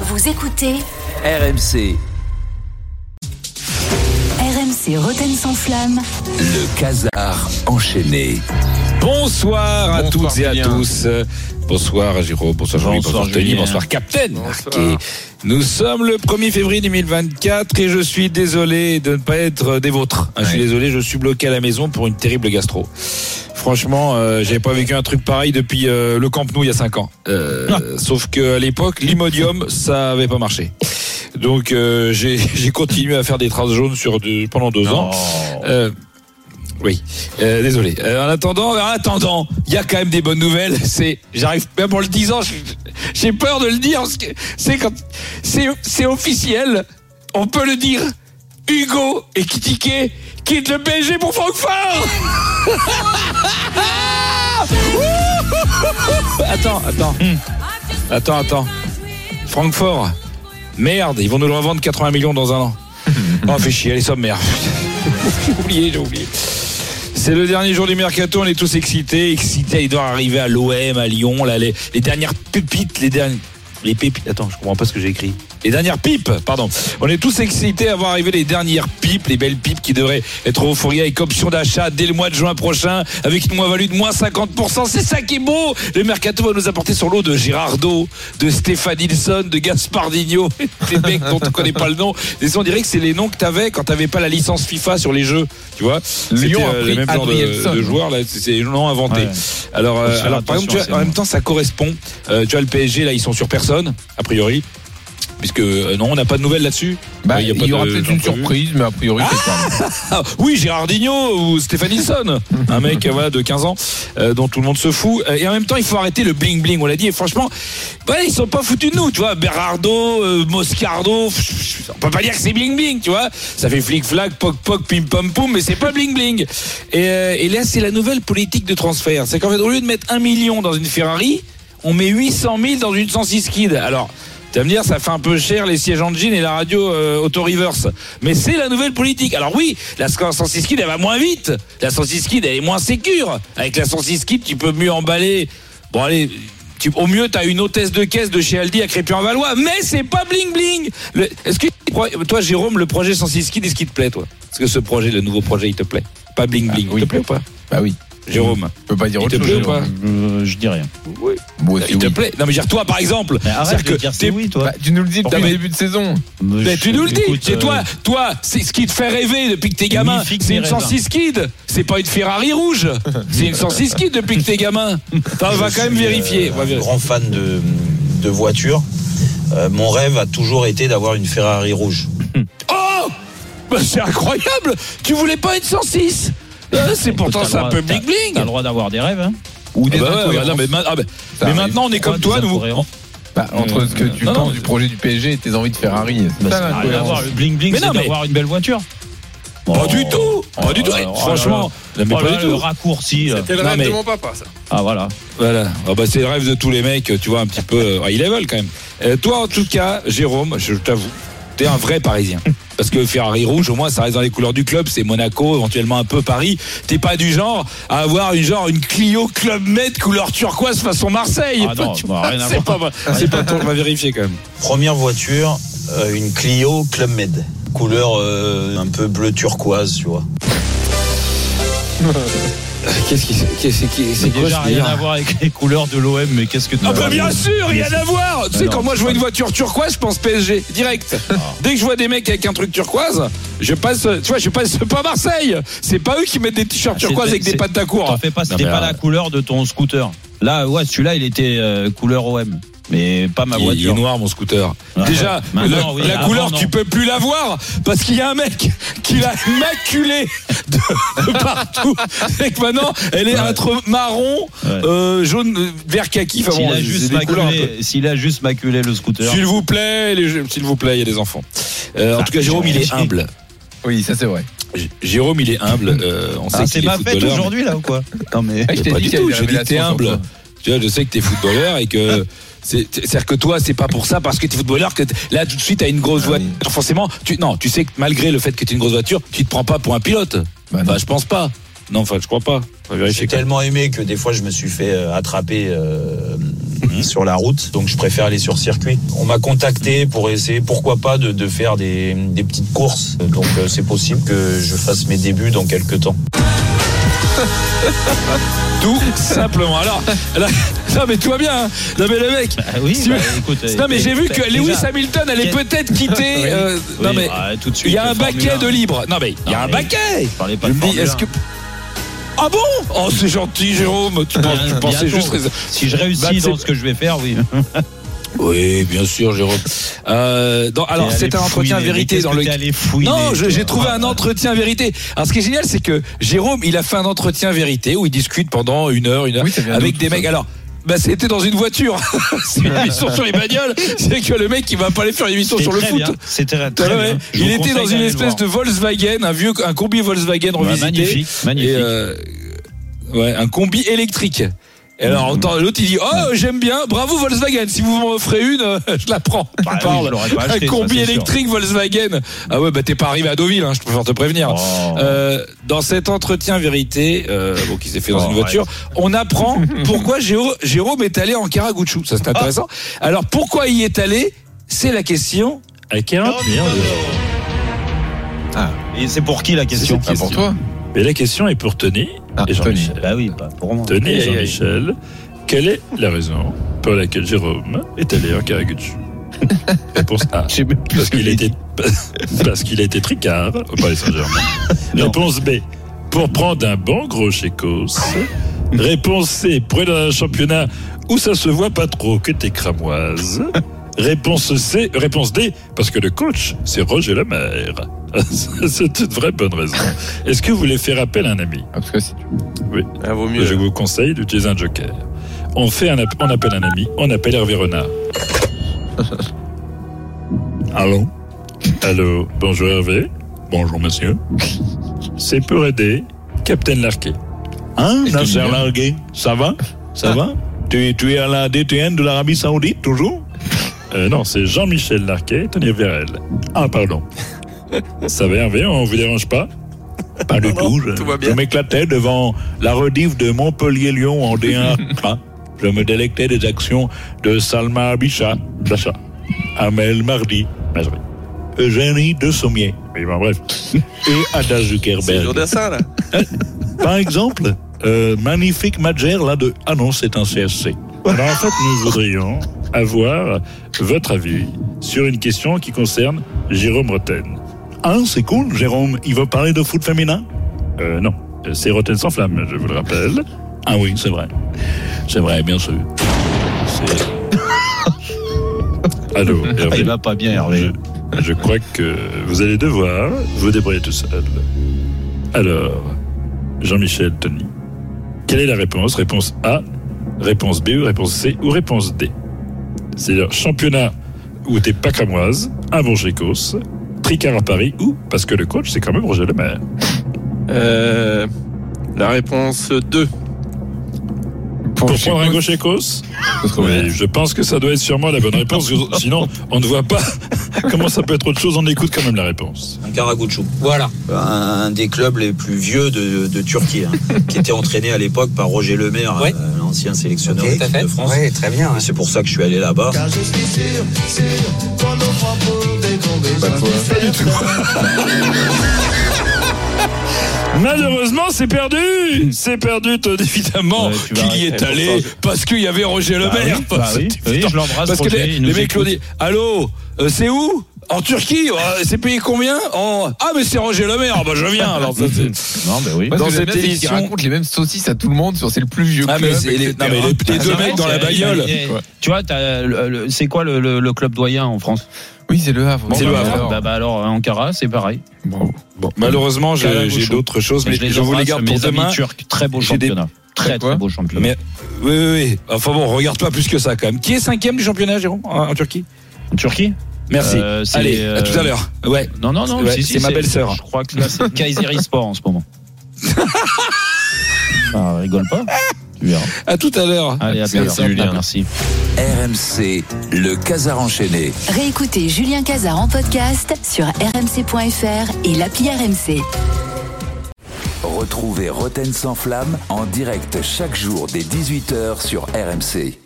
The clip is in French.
Vous écoutez RMC, RMC Roten sans flamme. le casar enchaîné. Bonsoir à Bonsoir, toutes et à tous. Bonsoir Jérôme, bonsoir Jean-Louis, Bonsoir, bonsoir Tony, bonsoir Captain. Bonsoir. Nous sommes le 1er février 2024 et je suis désolé de ne pas être des vôtres. Hein, Je suis désolé, je suis bloqué à la maison pour une terrible gastro. Franchement, euh, j'avais pas vécu un truc pareil depuis euh, le Camp Nou il y a 5 ans. Euh, Ah. Sauf qu'à l'époque, l'Imodium, ça avait pas marché. Donc euh, j'ai continué à faire des traces jaunes sur pendant deux ans. Oui, Euh, désolé. Euh, en attendant, en attendant, il y a quand même des bonnes nouvelles. C'est, j'arrive même en le disant, j'ai peur de le dire que c'est quand c'est c'est officiel. On peut le dire. Hugo et Kitike quittent le PSG pour Francfort. attends, attends, attends, attends. Francfort. Merde, ils vont nous le revendre 80 millions dans un an. Oh, fait chier, les sommes merde. j'ai oublié, j'ai oublié. C'est le dernier jour du mercato, on est tous excités, excités, il doit arriver à l'OM, à Lyon, là, les, les dernières pépites, les dernières. Les pépites, attends, je comprends pas ce que j'ai écrit. Les dernières pipes, pardon. On est tous excités à voir arriver les dernières pipes, les belles pipes qui devraient être euphorie avec option d'achat dès le mois de juin prochain, avec une moins-value de moins 50%. C'est ça qui est beau. Le mercato va nous apporter sur l'eau de Girardo, de Stéphane Nilsson, de Gaspardinho, des mecs dont on connaît pas le nom. Et on dirait que c'est les noms que t'avais quand t'avais pas la licence FIFA sur les jeux, tu vois. Lyon a euh, pris le même genre de, de joueurs là, c'est- les noms inventés. Ouais. Alors, euh, alors par exemple, tu vois, en même temps, ça correspond. Euh, tu vois, le PSG là, ils sont sur personne, a priori. Puisque euh, non, on n'a pas de nouvelles là-dessus. Bah, Ouais, il y, aura peut-être une surprise, mais a priori, c'est. Ah, oui, Gérardinho ou Stéphane Nilsson, un mec euh, voilà, de 15 ans euh, dont tout le monde se fout. Euh, Et en même temps, il faut arrêter le bling bling. On l'a dit. Et franchement, ouais, ils sont pas foutus de nous, tu vois. Berardo, euh, Moscardo, on peut pas dire que c'est bling bling, tu vois. Ça fait flic flac, poc poc, pim pam poum, mais c'est pas bling bling. Et, euh, et là, c'est la nouvelle politique de transfert. C'est qu'en fait, au lieu de mettre un million dans une Ferrari, on met 800 000 dans une 106 Kid. Alors. Tu vas me dire, ça fait un peu cher les sièges en jean et la radio euh, auto-reverse. Mais c'est la nouvelle politique. Alors oui, la 106 Kid, elle va moins vite. La 106 Kid, elle est moins sécure. Avec la 106 Kid, tu peux mieux emballer. Bon, allez. Tu, au mieux, tu as une hôtesse de caisse de chez Aldi à Crépy-en-Valois, mais c'est pas bling bling. Est-ce que toi, Jérôme, le projet 106 Kid, est-ce qu'il te plaît, toi? Est-ce que ce projet, le nouveau projet, il te plaît? Pas bling bling. Ah, oui. Il te plaît ou pas? Bah oui. Jérôme Je peux pas dire Il autre te chose. plaît ou pas Euh, je dis rien. Oui. Bon, c'est Il te oui. plaît Non, mais dire toi, par exemple. Mais arrête de que dire t'es- c'est oui, toi. Bah, tu nous le dis depuis mais- le début de saison. Mais tu nous le dis, Écoute, c'est euh, toi, toi, c'est ce qui te fait rêver depuis que t'es gamin. C'est une rêve. 106 Kid, c'est pas une Ferrari rouge. C'est une 106 Kid depuis que t'es gamin. On va quand même vérifier. euh, un vérifier. grand fan de, de voitures. Euh, mon rêve a toujours été d'avoir une Ferrari rouge. Oh Bah, C'est incroyable Tu voulais pas une 106 Euh, C'est pourtant T'as c'est le un droit- peu bling bling. T'as le droit d'avoir des rêves, hein. Ou des Ah bah ouais, incohérences. non, mais, ma- ah bah- mais maintenant on est comme toi, nous. Bah, entre ce que tu Non, penses non. du projet du PSG et tes envies de Ferrari. C'est Bah, ça rien à voir. Le bling bling, c'est d'avoir une belle voiture. Pas Oh. du tout, pas du tout. Franchement, le tout. raccourci. C'était le Non, rêve mais- de mon papa, ça. Ah voilà. Voilà. Ah bah, c'est le rêve de tous les mecs, tu vois, un petit peu euh, high level quand même. Euh, toi, en tout cas, Jérôme, je t'avoue, t'es un vrai Parisien. Parce que Ferrari rouge, au moins, ça reste dans les couleurs du club. C'est Monaco, éventuellement un peu Paris. T'es pas du genre à avoir une genre une Clio Club Med couleur turquoise façon Marseille. Ah non, à c'est pas, c'est pas ton, on va vérifier quand même. Première voiture, euh, une Clio Club Med. Couleur euh, un peu bleu turquoise, tu vois. Qu'est-ce qui, qu'est-ce qui, c'est C'est quoi déjà ce rien à voir avec les couleurs de l'OM, mais qu'est-ce que tu Ah bah bien sûr, rien à voir. Tu sais, non, quand moi je c'est vois une voiture turquoise, je pense PSG direct. Dès que je vois des mecs avec un truc turquoise, je passe, tu vois, je passe pas à Marseille. C'est pas eux qui mettent des t-shirts Ah, c'est- turquoises avec des c'est- pattes à court. T'en fais pas, c'était pas euh, la couleur de ton scooter. Là, ouais, celui-là, il était euh, couleur OM, mais pas ma Il, il est voiture. noir mon scooter. Ah, Déjà, la, oui, la avant, couleur non. tu peux plus la voir parce qu'il y a un mec qui l'a maculé de, de partout. Et que maintenant elle est entre marron, Ouais. euh, jaune, euh, vert kaki. Enfin S'il bon, a, juste maculé, s'il a juste maculé le scooter. S'il vous plaît, les s'il vous plaît, il y a des enfants. Euh, en Ah, tout cas, Jérôme, il est j'ai- humble. Oui, ça c'est vrai. J- Jérôme, il est humble. Euh, on sait Ah, c'est ma fête aujourd'hui là ou quoi? Non mais Ah, je t'ai Pas dit du tout. dis que t'es humble. Tu vois, je sais que t'es footballeur et que c'est- c'est-à-dire que toi, c'est pas pour ça parce que t'es footballeur que là tout de suite t'as une grosse Ah oui. voiture. Forcément, tu non, tu sais que malgré le fait que t'es une grosse voiture, tu te prends pas pour un pilote. Bah. Bah, je pense pas. Non, enfin, je crois pas. J'ai tellement aimé que des fois je me suis fait euh, attraper euh, Mhm. sur la route, donc je préfère aller sur circuit. On m'a contacté pour essayer, pourquoi pas, de, de faire des, des petites courses. Donc euh, c'est possible que je fasse mes débuts dans quelques temps. Tout simplement. Alors, là, non mais tout va bien. hein. Non mais le mec. Ah oui, Si- bah, écoute, Non mais j'ai vu que déjà, Lewis Hamilton allait peut-être quitter. Oui. euh, non oui, mais bah, tout de suite, il y a un baquet 1. de libre. Non mais il y a un baquet. Parlais pas de dis, est-ce 1. que ah bon? Oh c'est gentil Jérôme. Tu, penses- tu pensais juste. Si je réussis Bah, dans ce que je vais faire, oui. Oui bien sûr Jérôme. Euh, dans- alors c'est un entretien vérité dans le. Non, j'ai trouvé un entretien vérité. Alors, ce qui est génial, c'est que Jérôme, il a fait un entretien vérité où il discute pendant une heure, une heure, Oui, avec des mecs. ça Alors, bah, c'était dans une voiture. c'est une émission sur les bagnoles. C'est que le mec, il va pas aller faire une émission sur le foot. C'était très Ouais, bien. Je Il était dans une espèce de Volkswagen, un vieux, un combi Volkswagen revisité. Magnifique, magnifique. Et euh, ouais, un combi électrique. Et alors, l'autre il dit Oh, j'aime bien, bravo Volkswagen, si vous m'en offrez une, euh, je la prends. Bah Tu oui, parles. pas un ça, combi sûr. électrique Volkswagen. Ah ouais, bah t'es pas arrivé à Deauville, hein, je préfère te prévenir. Oh. Euh, dans cet entretien vérité, euh, bon, qui s'est fait dans Oh, une voiture, on apprend pourquoi Jérôme est allé en Karaguchou. Ça, c'est intéressant. Alors, pourquoi il y est allé? C'est la question à 40 Et c'est pour qui la question Ah, pour toi? Mais la question est pour Tony Ah, et Jean-Michel. Bah oui, pas pour moi. Tony et. Jean-Michel, quelle est la raison pour laquelle Jérôme est allé en Karaguchu Réponse A. Parce qu'il été, parce qu'il été tricard au Paris Saint-Germain. Réponse B. Pour prendre un bon gros chécos. Réponse C. Pour aller dans un championnat où ça se voit pas trop que t'es cramoise. Réponse C. Réponse D. Parce que le coach, c'est Roger Lemaire. c'est une vraie bonne raison. Est-ce que vous voulez faire appel à un ami? Ah, parce que si tu- Ah, vaut mieux. je vous conseille d'utiliser un joker. On fait un, on appelle un ami, on appelle Hervé Renard. Allô? Allô, bonjour Hervé. Bonjour monsieur. C'est pour aider Captain Larquet. Hein, Nasser Larguet? Ça va? Ça va? Tu, es- tu es à la DTN de l'Arabie Saoudite, toujours? Euh, Non, c'est Jean-Michel Larquet, Tony Vérel. Ah, pardon. Ça va Hervé, on vous dérange pas? Pas du tout. Je, tout va bien. je m'éclatais devant la rediff de Montpellier-Lyon en D1. Ah, je me délectais des actions de Salma Abisha, Chacha, Amel Mardi, Eugénie de Sommier, ben bref, et Ada C'est Zuckerberg. Jourdain, là. Par exemple, euh, magnifique Madger là de ah non c'est un CSC. Alors en fait nous voudrions avoir votre avis sur une question qui concerne Jérôme Roten. Ah c'est cool Jérôme, il veut parler de foot féminin? Euh, Non, c'est Roten sans flamme, je vous le rappelle. Ah oui c'est vrai, c'est vrai bien sûr. Allô Hervé. il va pas bien, Hervé. Je, je crois que vous allez devoir vous débrouiller tout seul. Alors, Jean-Michel, Tony, quelle est la réponse? Réponse A, réponse B, réponse C ou réponse D? C'est-à-dire championnat où t'es pas cramoise, un bon chécos, tricard à Paris ou parce que le coach c'est quand même Roger Lemaire. Euh, la réponse 2. Pour prendre un Cos, gros chécos ça se trouve Oui, bien. je pense que ça doit être sûrement la bonne réponse, sinon on ne voit pas comment ça peut être autre chose, on écoute quand même la réponse. Un Karaguchou. Voilà. Un, des clubs les plus vieux de, de Turquie, hein, qui était entraîné à l'époque par Roger Lemaire, Ouais. euh, l'ancien sélectionneur de France. Oui, très bien. C'est pour ça que je suis allé là-bas. Pas toi. Malheureusement, c'est perdu. C'est perdu, évidemment, Ouais, qu'il y est allé parce qu'il y avait Roger Bah Lemaire. oui, bah Oui, évident. je l'embrasse, Parce que Roger, les, mecs l'ont dit Allô, euh, c'est où? En Turquie Ouais, C'est payé combien? En- Ah, mais c'est Roger Lemaire. Ah, bah, je viens. Alors, ça, Non, bah oui. Dans cette émission- raconte les mêmes saucisses à tout le monde sur c'est le plus vieux Ah, mais club, les- non, mais les- les deux Ah, mecs dans la bagnole. a- Tu vois, t'as le- le- c'est quoi le, le- le club doyen en France? Oui, c'est le Havre. C'est le bah, Havre. alors. bah, bah alors, Ankara, c'est pareil. Bon, malheureusement, j'ai d'autres choses, mais je je vous les garde pour mes amis demain. turcs. Très beau des- championnat. Très, très beau championnat. Mais oui, oui, oui. Enfin bon, regarde pas plus que ça quand même. Qui est cinquième du championnat, Jérôme, en, en Turquie? En Turquie? Merci. Euh, Allez, euh, à tout à l'heure. Ouais. Non, non, non. Ouais, si, si, c'est ma belle-sœur. Je crois que là, c'est Kayseri Sport en ce moment. Ah, rigole pas. Tu verras. À tout à l'heure. Allez, à. Julien. Merci. RMC, le Casar enchaîné. Réécoutez Julien Cazard en podcast sur rmc.fr et l'appli RMC. Retrouvez Roten sans flamme en direct chaque jour dès 18h sur RMC.